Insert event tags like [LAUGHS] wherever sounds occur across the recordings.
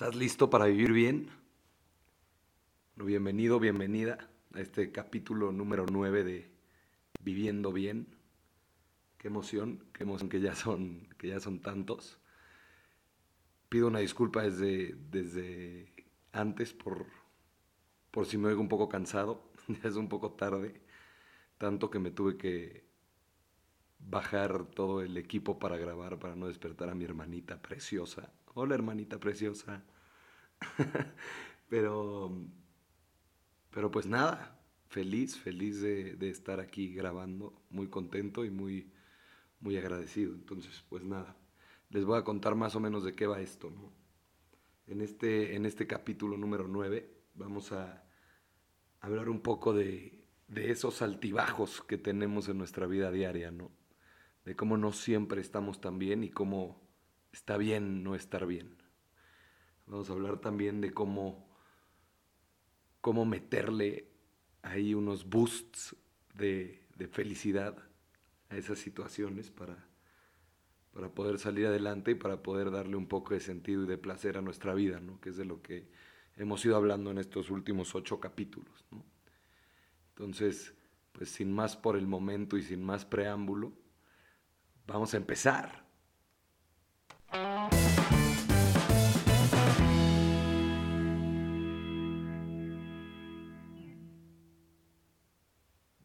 ¿Estás listo para vivir bien? bienvenido, bienvenida a este capítulo número 9 de Viviendo Bien. Qué emoción, qué emoción que ya son, que ya son tantos. Pido una disculpa desde, desde antes por, por si me oigo un poco cansado. [LAUGHS] Ya es un poco tarde, tanto que me tuve que bajar todo el equipo para grabar, para no despertar a mi hermanita preciosa. Hola hermanita preciosa. [LAUGHS] pero, pero pues nada, feliz, feliz de, estar aquí grabando, muy contento y muy, muy agradecido. Entonces, pues nada, les voy a contar más o menos de qué va esto. En, este, en este capítulo número 9 vamos a hablar un poco de, de esos altibajos que tenemos en nuestra vida diaria, ¿no? De cómo no siempre estamos tan bien y cómo está bien no estar bien. Vamos a hablar también de cómo, cómo meterle ahí unos boosts de, felicidad a esas situaciones para, para poder salir adelante y para poder darle un poco de sentido y de placer a nuestra vida, ¿no? que es de lo que hemos ido hablando en estos últimos ocho capítulos. Entonces, pues sin más por el momento y sin más preámbulo, vamos a empezar.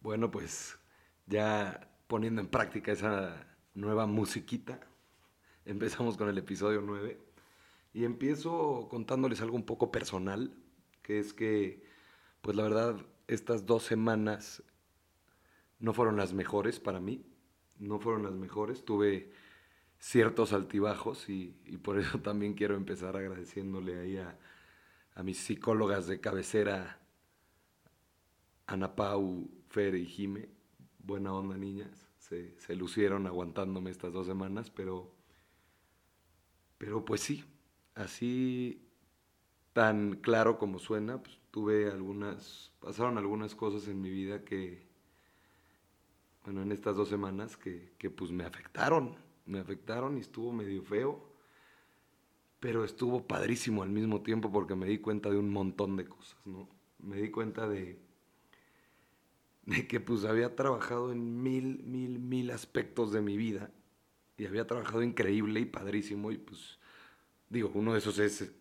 Bueno, pues ya poniendo en práctica esa nueva musiquita, [LAUGHS] empezamos con el episodio 9 y empiezo contándoles algo un poco personal, que es que, pues la verdad, estas dos semanas no fueron las mejores para mí, no fueron las mejores, tuve ciertos altibajos y, por eso [LAUGHS] también quiero empezar agradeciéndole ahí a, a mis psicólogas de cabecera, Ana Pau, Fer y Jime. Buena onda, niñas. Se, se, lucieron aguantándome estas dos semanas, pero, pero pues sí, así tan claro como suena, pues tuve algunas, pasaron algunas cosas en mi vida que, bueno, en estas dos semanas que, que pues me afectaron, me afectaron y estuvo medio feo, pero estuvo padrísimo al mismo tiempo porque me di cuenta de un montón de cosas, ¿no? Me di cuenta de, de que pues había trabajado en mil, mil, mil aspectos de mi vida y había trabajado increíble y padrísimo y pues digo, uno de esos es,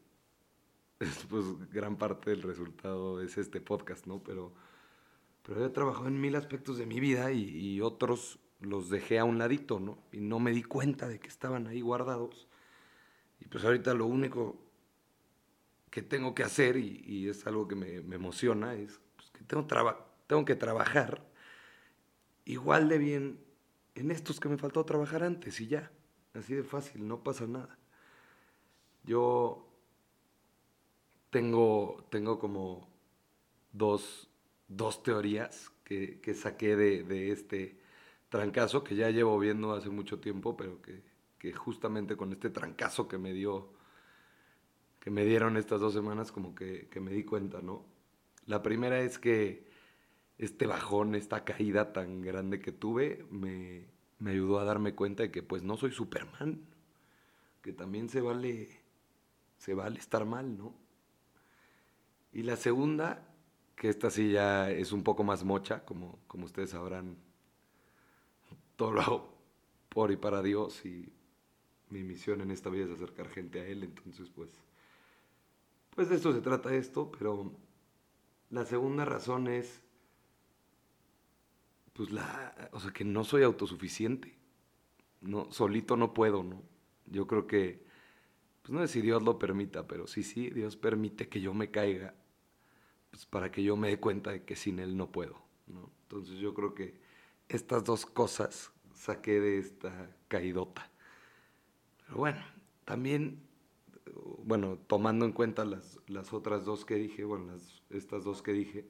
pues gran parte del resultado es este podcast, ¿no? Pero, pero había trabajado en mil aspectos de mi vida y, otros los dejé a un ladito, ¿no? Y no me di cuenta de que estaban ahí guardados. Y pues ahorita lo único que tengo que hacer, y, es algo que me, emociona, es pues, que tengo, tengo que trabajar igual de bien en estos que me faltó trabajar antes y ya. Así de fácil, no pasa nada. Yo tengo, tengo como dos, dos teorías que, que saqué de, de este trancazo que ya llevo viendo hace mucho tiempo, pero que, justamente con este trancazo que me dio, que me dieron estas dos semanas, como que, me di cuenta, ¿no? La primera es que este bajón, esta caída tan grande que tuve, me, me ayudó a darme cuenta de que pues no soy Superman, que también se vale, se vale estar mal, ¿no? Y la segunda, que esta sí ya es un poco más mocha, como, como ustedes sabrán, todo lo por y para Dios y mi misión en esta vida es acercar gente a Él, entonces pues, pues de esto se trata esto, pero la segunda razón es, pues la, o sea, que no soy autosuficiente, no, solito no puedo, ¿no? Yo creo que, pues no sé si Dios lo permita, pero sí, sí, Dios permite que yo me caiga, pues para que yo me dé cuenta de que sin Él no puedo, ¿no? Entonces yo creo que estas dos cosas saqué de esta caidota. Pero bueno, también, bueno, tomando en cuenta las, las otras dos que dije, bueno, las, estas dos que dije,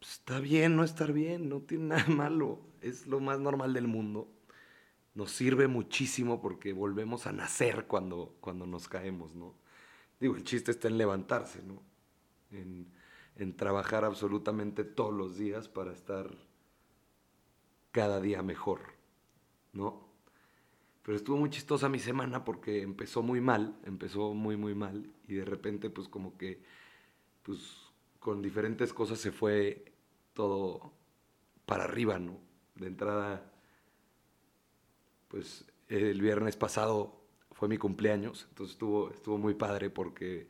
está bien no estar bien, no tiene [LAUGHS] nada malo, es lo más normal del mundo. Nos sirve muchísimo porque volvemos a nacer cuando, cuando nos caemos, ¿no? Digo, el chiste está en levantarse, ¿no? En, en trabajar absolutamente todos los días para estar cada día mejor, ¿no? Pero estuvo muy chistosa mi semana porque empezó muy mal, empezó muy, muy mal. Y de repente, pues como que, pues con diferentes cosas se fue todo para arriba, ¿no? De entrada, pues el viernes pasado fue mi cumpleaños, entonces estuvo, estuvo muy padre porque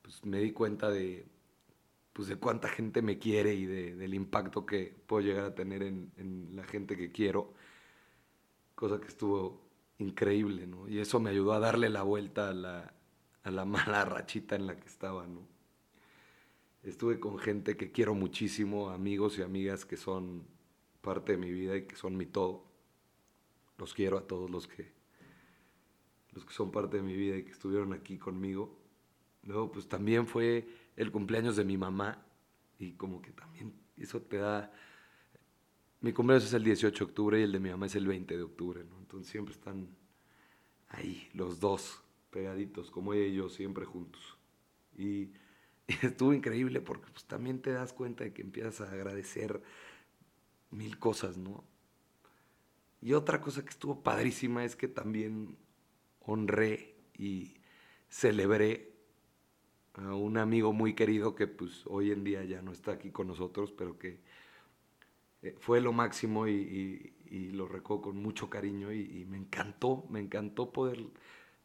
pues, me di cuenta de, pues, de cuánta gente me quiere y del impacto que puedo llegar a tener en, en, la gente que quiero, cosa que estuvo increíble, ¿no? Y eso me ayudó a darle la vuelta a la, a la [LAUGHS] mala rachita en la que estaba, ¿no? Estuve con gente que quiero muchísimo, amigos y amigas que son parte de mi vida y que son mi todo. Los quiero a todos los que los que son parte de mi vida y que estuvieron aquí conmigo. Luego, pues también fue el cumpleaños de mi mamá y como que también eso te da... Mi cumpleaños es el 18 de octubre y el de mi mamá es el 20 de octubre, ¿no? Entonces siempre están ahí los dos pegaditos, como yo, siempre juntos. Y, [LAUGHS] estuvo increíble porque pues también te das cuenta de que empiezas a agradecer mil cosas, ¿no? Y otra cosa que estuvo padrísima es que también honré y celebré a un amigo muy querido que pues hoy en día ya no está aquí con nosotros, pero que eh, fue lo máximo y, lo recuerdo con mucho cariño y, me encantó, me encantó poder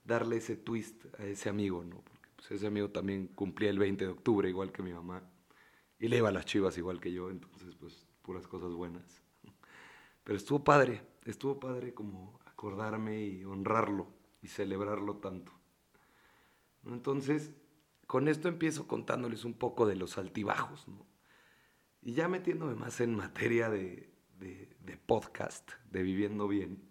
darle ese twist a ese amigo, ¿no? Pues, ese amigo también cumplía el 20 de octubre igual que mi mamá y le iba a las chivas igual que yo, entonces pues puras cosas buenas. Pero estuvo padre, estuvo padre como acordarme y honrarlo y celebrarlo tanto. Entonces, con esto empiezo contándoles un poco de los altibajos, Y ya metiéndome más en materia de, podcast, de viviendo bien,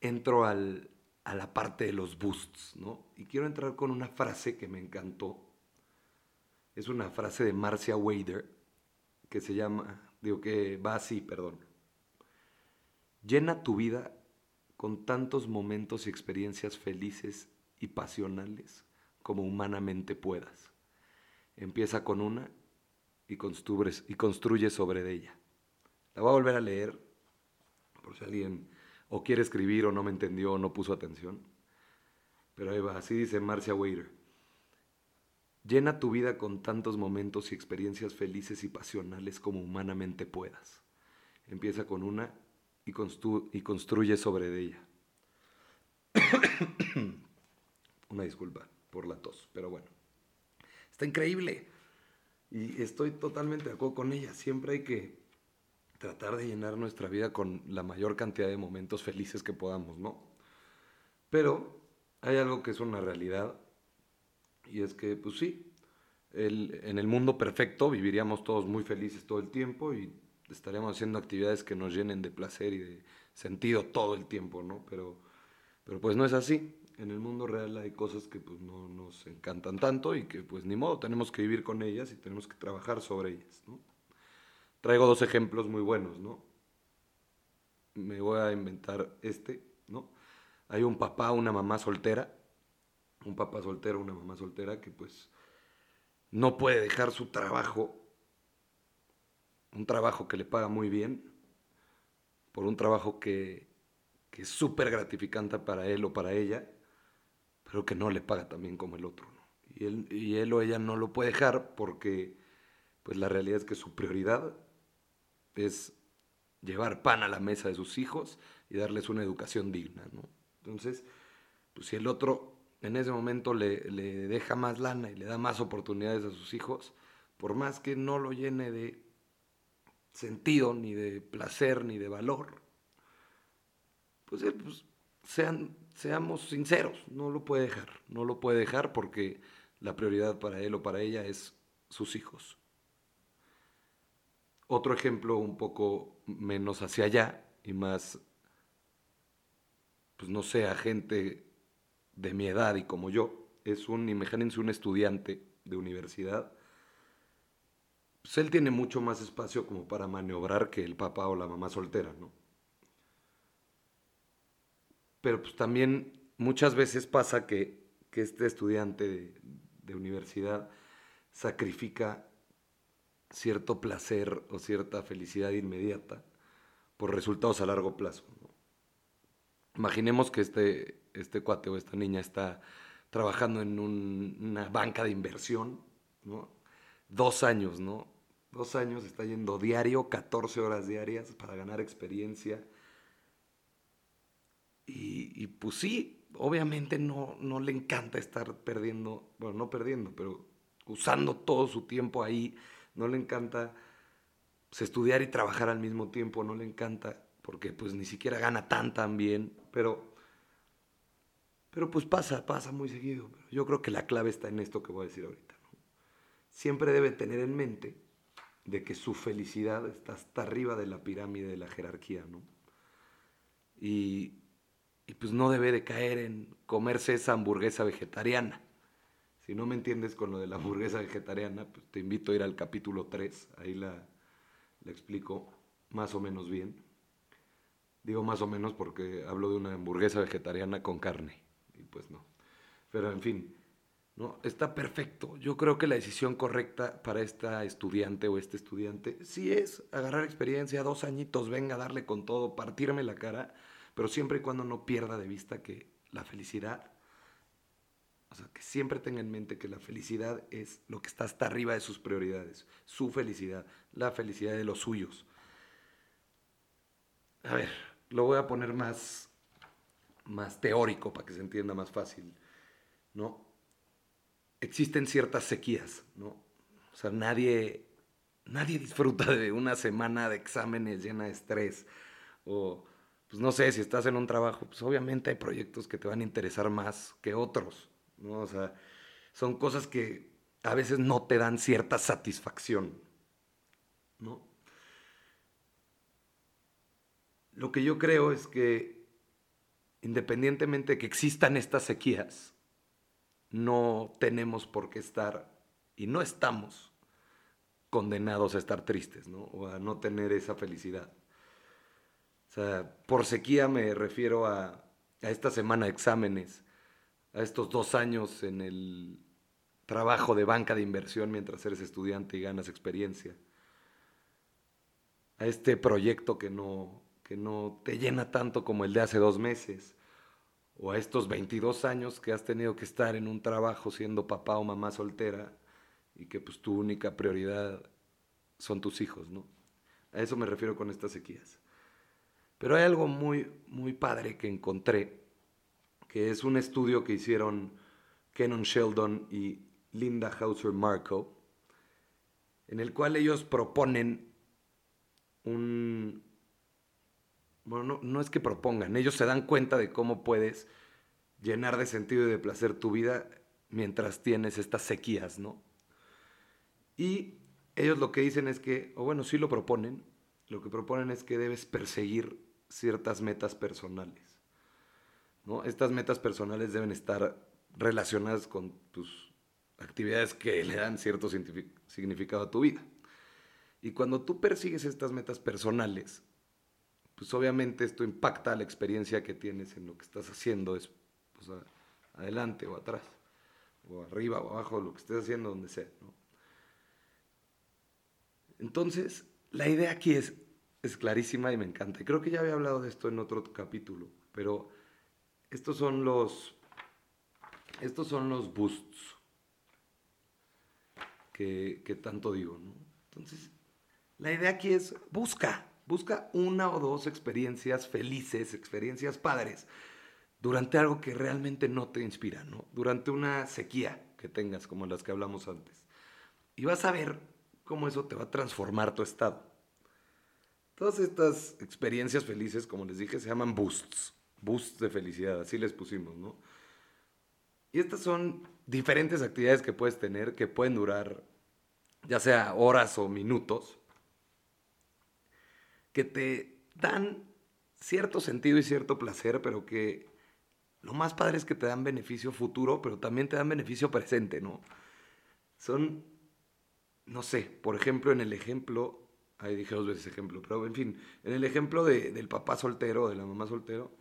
entro al, a la parte de los boosts, ¿no? Y quiero entrar con una frase que me encantó. Es una frase de Marcia Wader que se llama, digo que va así, perdón. Llena tu vida con tantos momentos y experiencias felices y pasionales como humanamente puedas. Empieza con una y construyes, y construye sobre ella. La voy a volver a leer por si alguien o quiere escribir o no me entendió o no puso atención. Pero ahí así dice Marcia Wader. Llena tu vida con tantos momentos y experiencias felices y pasionales como humanamente puedas. Empieza con una y, y construye sobre ella. [COUGHS] Una disculpa por la tos, pero bueno. Está increíble. Y estoy totalmente de acuerdo con ella. Siempre hay que tratar de llenar nuestra vida con la mayor cantidad de momentos felices que podamos, ¿no? Pero hay algo que es una realidad y es que, pues sí, en el mundo perfecto viviríamos todos muy felices todo el tiempo y estaríamos haciendo actividades que nos llenen de placer y de sentido todo el tiempo, ¿no? Pero, pero pues no es así. En el mundo real hay cosas que pues no nos encantan tanto y que pues ni modo, tenemos que vivir con ellas y tenemos que trabajar sobre ellas, ¿no? Traigo dos ejemplos muy buenos, ¿no? Me voy a inventar este, ¿no? Hay un papá, una mamá soltera, un papá soltero, una mamá soltera que pues no puede dejar su trabajo un trabajo que le paga muy bien, por un trabajo que, es súper gratificante para él o para ella, pero que no le paga también como el otro. Y, él, y él o ella no lo puede dejar porque pues la realidad es que su prioridad es llevar pan a la mesa de sus hijos y darles una educación digna. Entonces, pues si el otro en ese momento le, le deja más lana y le da más oportunidades a sus hijos, por más que no lo llene de sentido, ni de placer, ni de valor, pues, pues, sean, seamos sinceros, no lo puede dejar, no lo puede dejar porque la prioridad para él o para ella es sus hijos. Otro ejemplo un poco menos hacia allá y más, pues no sé, a gente de mi edad y como yo, es un, imagínense un estudiante de universidad pues él tiene mucho más espacio como para maniobrar que el papá o la mamá soltera, ¿no? Pero pues también muchas veces pasa que, este estudiante de, universidad sacrifica cierto placer o cierta felicidad inmediata por resultados a largo plazo. imaginemos que este, este cuate o esta niña está trabajando en una banca de inversión, ¿no? Dos años, ¿no? Dos años está yendo diario, 14 horas diarias para ganar experiencia. Y, y pues sí, obviamente no, no le encanta estar perdiendo, bueno, no perdiendo, pero usando todo su tiempo ahí. No le encanta pues, estudiar y trabajar al mismo tiempo, no le encanta porque pues ni siquiera gana tan tan bien, pero pero pues pasa, pasa muy seguido. Yo creo que la clave está en esto que voy a decir ahorita. Siempre debe tener en mente de que su felicidad está hasta arriba de la pirámide de la jerarquía, ¿no? Y, y pues no debe de caer en comerse esa hamburguesa vegetariana. Si no me entiendes con lo de la hamburguesa vegetariana, pues te invito a ir al capítulo 3, ahí la, la explico más o menos bien. Digo más o menos porque hablo de una hamburguesa vegetariana con carne, y pues no. Pero en fin, ¿no? Está perfecto. Yo creo que la decisión correcta para esta estudiante o este estudiante sí es agarrar experiencia, dos añitos, venga, darle con todo, partirme la cara, pero siempre y cuando no pierda de vista que la felicidad o sea, que siempre tenga en mente que la felicidad es lo que está hasta arriba de sus prioridades, su felicidad, la felicidad de los suyos. A ver, lo voy a poner más, más teórico para que se entienda más fácil, ¿no? Existen ciertas sequías, ¿no? O sea, nadie, nadie disfruta de una semana de exámenes llena de estrés o pues no sé, si estás en un trabajo, pues obviamente hay proyectos que te van a interesar más que otros. ¿No? O sea, son cosas que a veces no te dan cierta satisfacción, ¿no? Lo que yo creo es que independientemente de que existan estas sequías, no tenemos por qué estar y no estamos condenados a estar tristes, ¿no? O a no tener esa felicidad. Por sequía me refiero a, a esta semana de exámenes, a estos dos años en el trabajo de banca de inversión mientras eres estudiante y ganas experiencia, a este proyecto que no, que no te llena tanto como el de hace dos meses, o a estos 22 años que has tenido que estar en un trabajo siendo papá o mamá soltera y que pues tu única prioridad son tus hijos, ¿no? A eso me refiero con estas sequías. Pero hay algo muy, muy padre que encontré que es un estudio que hicieron Kenon Sheldon y Linda Hauser Marco, en el cual ellos proponen un... Bueno, no, es que propongan, ellos se dan cuenta de cómo puedes llenar de sentido y de placer tu vida mientras tienes estas sequías, ¿no? Y ellos lo que dicen es que, o bueno, sí lo proponen, lo que proponen es que debes perseguir ciertas metas personales. Estas metas personales deben estar relacionadas con tus actividades que le dan cierto significado a tu vida. Y cuando tú persigues estas metas personales, pues obviamente esto impacta la experiencia que tienes en lo que estás haciendo, es pues, adelante o atrás, o arriba o abajo, lo que estés haciendo, donde sea. Entonces, la idea aquí es, es clarísima y me encanta. Creo que ya había hablado de esto en otro capítulo, pero estos son los, estos son los boosts que, tanto digo, ¿no? Entonces, la idea aquí es busca, busca una o dos experiencias felices, experiencias padres, durante algo que realmente no te inspira, ¿no? Durante una sequía que tengas, como las que hablamos antes. Y vas a ver cómo eso te va a transformar tu estado. Todas estas experiencias felices, como les dije, se llaman boosts boosts de felicidad, así les pusimos, ¿no? Y estas son diferentes actividades que puedes tener que pueden durar ya sea horas o minutos, que te dan cierto sentido y cierto placer, pero que lo más padre es que te dan beneficio futuro, pero también te dan beneficio presente, ¿no? Son, no sé, por ejemplo, en el ejemplo, ahí dije dos veces ejemplo, pero en fin, en el ejemplo del papá soltero, de la mamá soltero,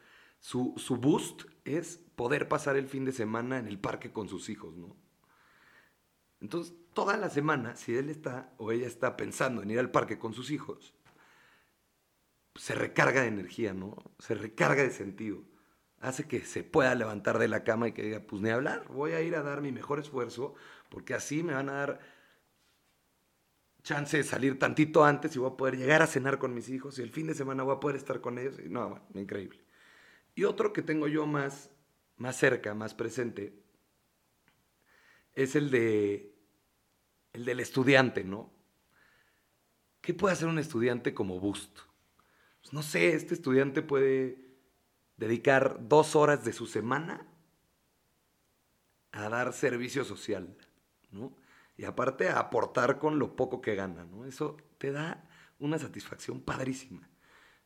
su, boost es poder pasar el fin de semana en el parque con sus hijos, ¿no? Entonces, toda la semana, si él está o ella está pensando en ir al parque con sus hijos, se recarga de energía, ¿no? Se recarga de sentido. hace que se pueda levantar de la cama y que diga, pues ni hablar, voy a ir a dar mi mejor esfuerzo, porque así me van a dar chance de salir tantito antes y voy a poder llegar a cenar con mis hijos y el fin de semana voy a poder estar con ellos. No, increíble. Y otro que tengo yo más, más cerca, más presente, es el de el del estudiante, ¿no? ¿Qué puede hacer un estudiante como boost? Pues no sé, este estudiante puede dedicar dos horas de su semana a dar servicio social, ¿no? Y aparte a aportar con lo poco que gana, ¿no? Eso te da una satisfacción padrísima.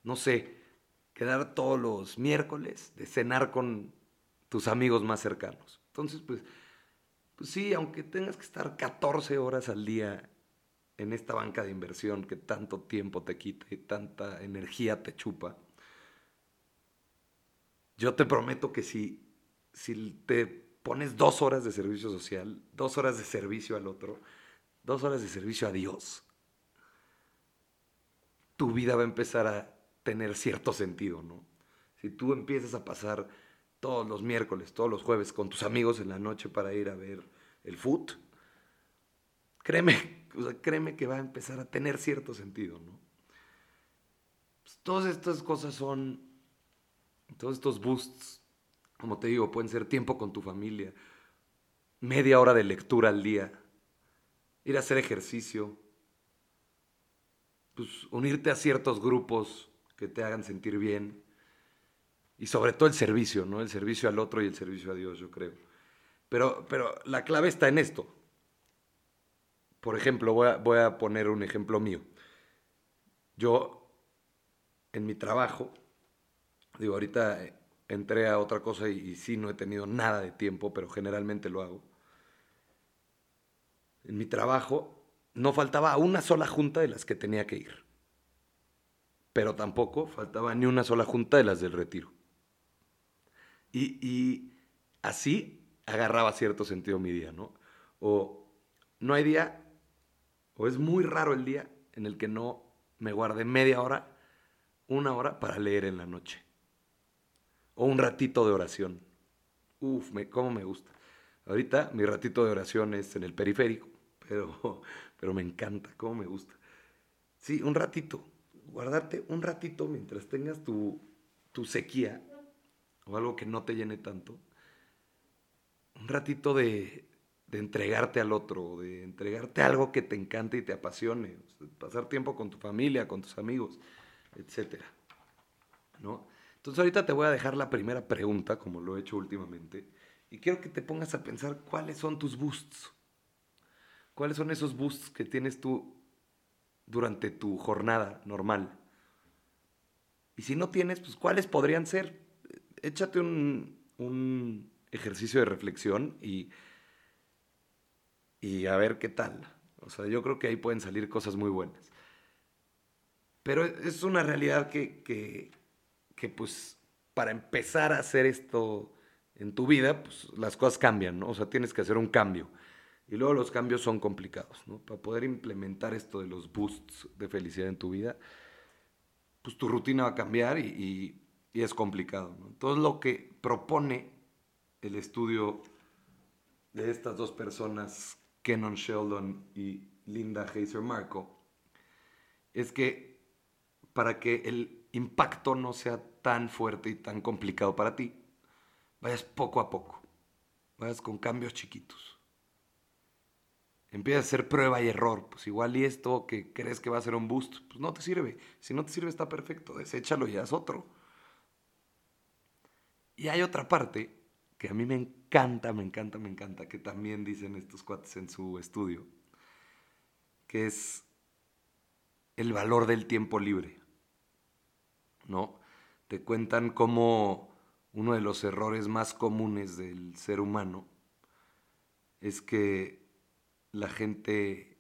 No sé, quedar todos los miércoles de cenar con tus amigos más cercanos. Entonces, pues, pues sí, aunque tengas que estar 14 horas al día en esta banca de inversión que tanto tiempo te quita y tanta energía te chupa, yo te prometo que si, si te pones dos horas de servicio social, dos horas de servicio al otro, dos horas de servicio a Dios, tu vida va a empezar a tener cierto sentido, ¿no? Si tú empiezas a pasar todos los miércoles, todos los jueves con tus amigos en la noche para ir a ver el foot, créeme, [LAUGHS] créeme que va a empezar a tener cierto sentido, ¿no? Pues todas estas cosas son todos estos boosts, como te digo, pueden ser tiempo con tu familia, media hora de lectura al día, ir a hacer ejercicio, pues, unirte a ciertos grupos que te hagan sentir bien y sobre todo el servicio, ¿no? El servicio al otro y el servicio a Dios, yo creo. Pero, pero la clave está en esto. Por ejemplo, voy a, poner un ejemplo mío. Yo, en mi trabajo, Digo, ahorita eh, entré a otra cosa y, sí no he tenido nada de tiempo, pero generalmente lo hago. En mi trabajo no faltaba una sola junta de las que tenía que ir. Pero tampoco faltaba ni una sola junta de las del retiro. Y, y así agarraba cierto sentido mi día, ¿no? O no hay día, o es muy raro el día en el que no me guarde media hora, una hora para leer en la noche o un ratito de oración. Uf, me, cómo me gusta. Ahorita mi ratito de oración es en el periférico, pero, [LAUGHS] pero me encanta, cómo me gusta. Sí, un ratito, guardarte un ratito mientras tengas tu, tu sequía o algo que no te llene tanto. Un ratito de, de entregarte al otro, de entregarte algo que te encante y te apasione, pasar tiempo con tu familia, con tus amigos, etcétera. ¿No? Entonces ahorita te voy a dejar la primera pregunta, como lo he hecho últimamente, y quiero que te pongas a pensar cuáles son tus boosts. ¿Cuáles son esos boosts que tienes tú durante tu jornada normal? Y si no tienes, pues cuáles podrían ser. Échate un, un ejercicio de reflexión y, y a ver qué tal. O sea, yo creo que ahí pueden salir cosas muy buenas. Pero es una realidad que, que, que pues para empezar a hacer esto en tu vida, pues las cosas cambian, ¿no? O sea, tienes que hacer un cambio. Y luego los cambios son complicados, ¿no? Para poder implementar esto de los boosts de felicidad en tu vida, pues tu rutina va a cambiar y, es complicado, ¿no? Entonces lo que propone el estudio de estas dos personas, Kenon Sheldon y Linda Heiser Marco, es que para que el impacto no sea tan fuerte y tan complicado para ti, vayas poco a poco, vayas con cambios chiquitos. Empieza a hacer prueba y error, pues igual y esto que crees que va a ser un boost, pues no te sirve. Si no te sirve está perfecto, deséchalo y haz otro. Y hay otra parte que a mí me encanta, me encanta, me encanta, que también dicen estos cuates en su estudio, que es el valor del tiempo libre. ¿no? Te cuentan cómo uno de los errores más comunes del ser humano es que la gente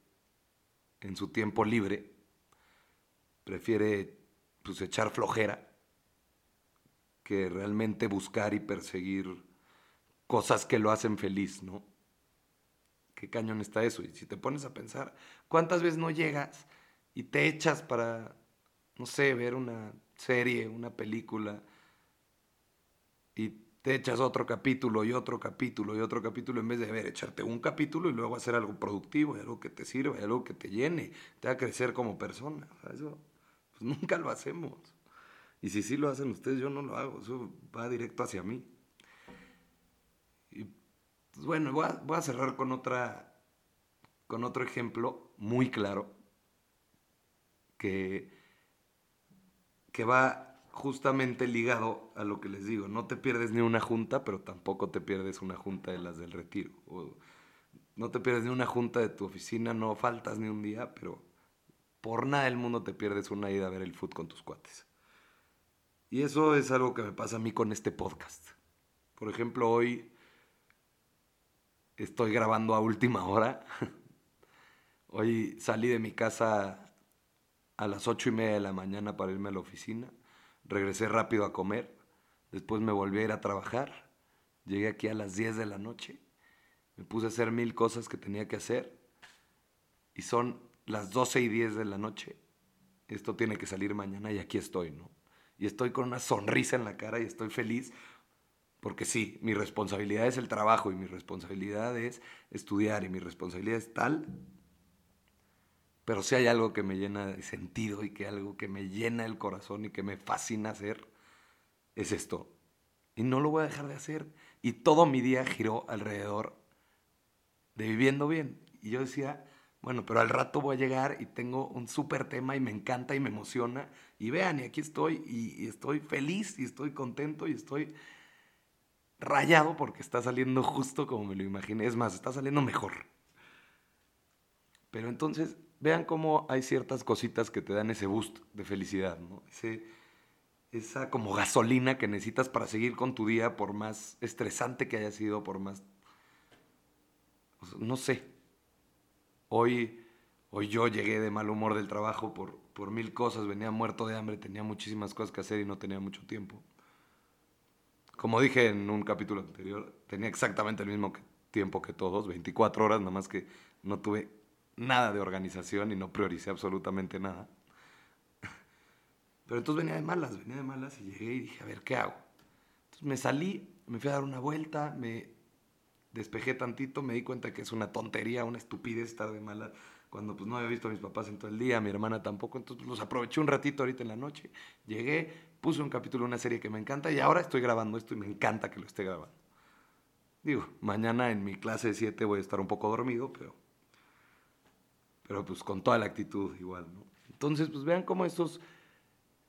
en su tiempo libre prefiere pues, echar flojera que realmente buscar y perseguir cosas que lo hacen feliz, ¿no? ¿Qué cañón está eso? Y si te pones a pensar, ¿cuántas veces no llegas y te echas para, no sé, ver una serie, una película, y te echas otro capítulo y otro capítulo y otro capítulo en vez de, ver, echarte un capítulo y luego hacer algo productivo, algo que te sirva, algo que te llene, te haga crecer como persona. eso pues [LAUGHS] nunca lo hacemos. Y si sí lo hacen ustedes, yo no lo hago, eso va directo hacia mí. Y pues bueno, voy a, voy a cerrar con otra con otro ejemplo muy claro que, que va justamente ligado a lo que les digo. No te pierdes ni una junta, pero tampoco te pierdes una junta de las del retiro. No te pierdes ni una junta de tu oficina, no faltas ni un día, pero por nada del mundo te pierdes una ida a ver el foot con tus cuates. Y eso es algo que me pasa a mí con este podcast. Por ejemplo, hoy estoy grabando a última hora. hoy salí de mi casa a las ocho y media de la mañana para irme a la oficina regresé rápido a comer, después me volví a ir a trabajar, llegué aquí a las 10 de la noche, me puse a hacer mil cosas que tenía que hacer y son las 12 y 10 de la noche. Esto tiene que salir mañana y aquí estoy, ¿no? Y estoy con una sonrisa en la cara y estoy feliz porque sí, mi responsabilidad es el trabajo y mi responsabilidad es estudiar y mi responsabilidad es tal pero si hay algo que me llena de sentido y que algo que me llena el corazón y que me fascina hacer, es esto. Y no lo voy a dejar de hacer. Y todo mi día giró alrededor de viviendo bien. Y yo decía, bueno, pero al rato voy a llegar y tengo un súper tema y me encanta y me emociona. Y vean, y aquí estoy y, y, estoy feliz y estoy contento y estoy rayado porque está saliendo justo como me lo imaginé. Es más, está saliendo mejor. Pero entonces vean cómo hay ciertas cositas que te dan ese boost de felicidad, ¿no? esa como gasolina que necesitas para seguir con tu día, por más estresante que haya sido, por más... No sé. Hoy, hoy yo llegué de mal humor del trabajo por, por mil cosas, venía muerto de hambre, tenía muchísimas cosas que hacer y no tenía mucho tiempo. Como dije en un capítulo anterior, tenía exactamente el mismo tiempo que todos, 24 horas, nada más que no tuve nada de organización y no prioricé absolutamente nada. Pero entonces venía de malas, venía de malas y llegué y dije, a ver, ¿qué hago? Entonces me salí, me fui a dar una vuelta, me despejé tantito, me di cuenta que es una tontería, una estupidez estar de malas cuando pues no había visto a mis papás en todo el día, a mi hermana tampoco, entonces los aproveché un ratito ahorita en la noche, llegué, puse un capítulo de una serie que me encanta y ahora estoy grabando esto y me encanta que lo esté grabando. Digo, mañana en mi clase de 7 voy a estar un poco dormido, pero pero pues con toda la actitud igual, ¿no? Entonces, pues vean cómo estos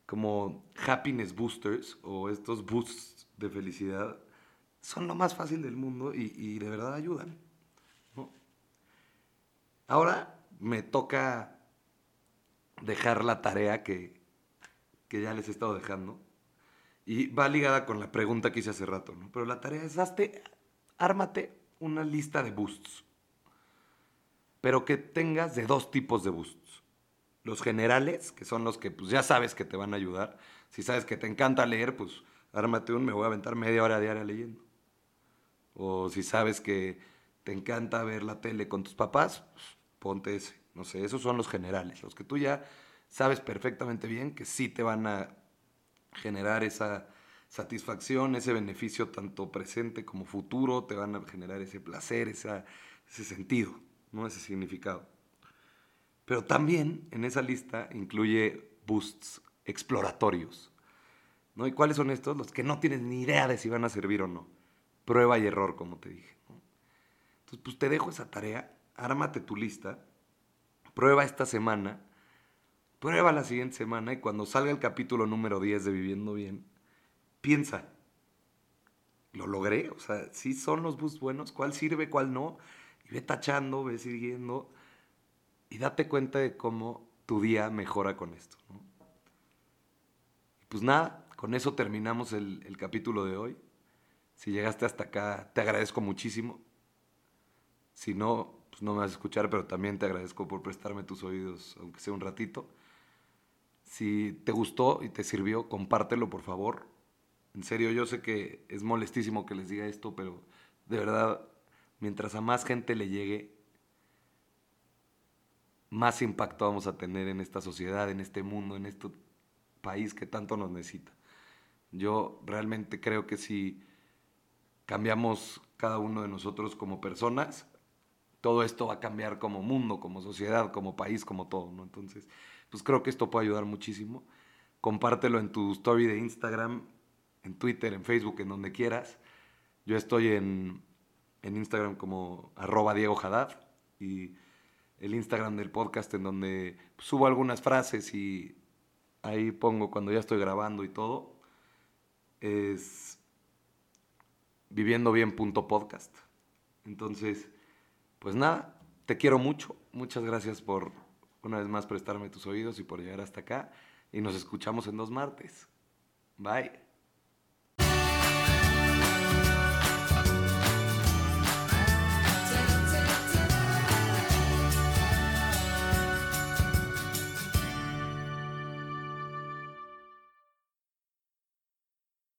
como happiness boosters o estos boosts de felicidad son lo más fácil del mundo y, de verdad ayudan, ¿no? Ahora me toca dejar la tarea que, que ya les he estado dejando y va ligada con la pregunta que hice hace rato, ¿no? Pero la tarea es, hazte, ármate una lista de boosts pero que tengas de dos tipos de boosts. Los generales, que son los que pues, ya sabes que te van a ayudar. Si sabes que te encanta leer, pues ármate un, me voy a aventar media hora diaria leyendo. O si sabes que te encanta ver la tele con tus papás, pues, ponte ese. No sé, esos son los generales, los que tú ya sabes perfectamente bien que sí te van a generar esa satisfacción, ese beneficio tanto presente como futuro, te van a generar ese placer, ese sentido. ¿No? ese significado. Pero también en esa lista incluye boosts exploratorios. ¿no? ¿Y cuáles son estos? Los que no tienes ni idea de si van a servir o no. Prueba y error, como te dije. Entonces, pues te dejo esa tarea, ármate tu lista, prueba esta semana, prueba la siguiente semana y cuando salga el capítulo número 10 de Viviendo Bien, piensa, ¿lo logré? O sea, ¿sí son los boosts buenos? ¿Cuál sirve, cuál no? Y ve tachando, ve siguiendo y date cuenta de cómo tu día mejora con esto. Pues nada, con eso terminamos el, el capítulo de hoy. Si llegaste hasta acá, te agradezco muchísimo. Si no, pues no me vas a escuchar, pero también te agradezco por prestarme tus oídos, aunque sea un ratito. Si te gustó y te sirvió, compártelo, por favor. En serio, yo sé que es molestísimo que les diga esto, pero de verdad mientras a más gente le llegue, más impacto vamos a tener en esta sociedad, en este mundo, en este país que tanto nos necesita. Yo realmente creo que si cambiamos cada uno de nosotros como personas, todo esto va a cambiar como mundo, como sociedad, como país, como todo. Entonces, pues creo que esto puede ayudar muchísimo. Compártelo en tu story de Instagram, en Twitter, en Facebook, en donde quieras. Yo estoy en, en Instagram como arroba Diego Haddad y el Instagram del podcast en donde subo algunas frases y ahí pongo cuando ya estoy grabando y todo. Es viviendobien.podcast. Entonces, pues nada, te quiero mucho. Muchas gracias por una vez más prestarme tus oídos y por llegar hasta acá. Y nos escuchamos en dos martes. Bye.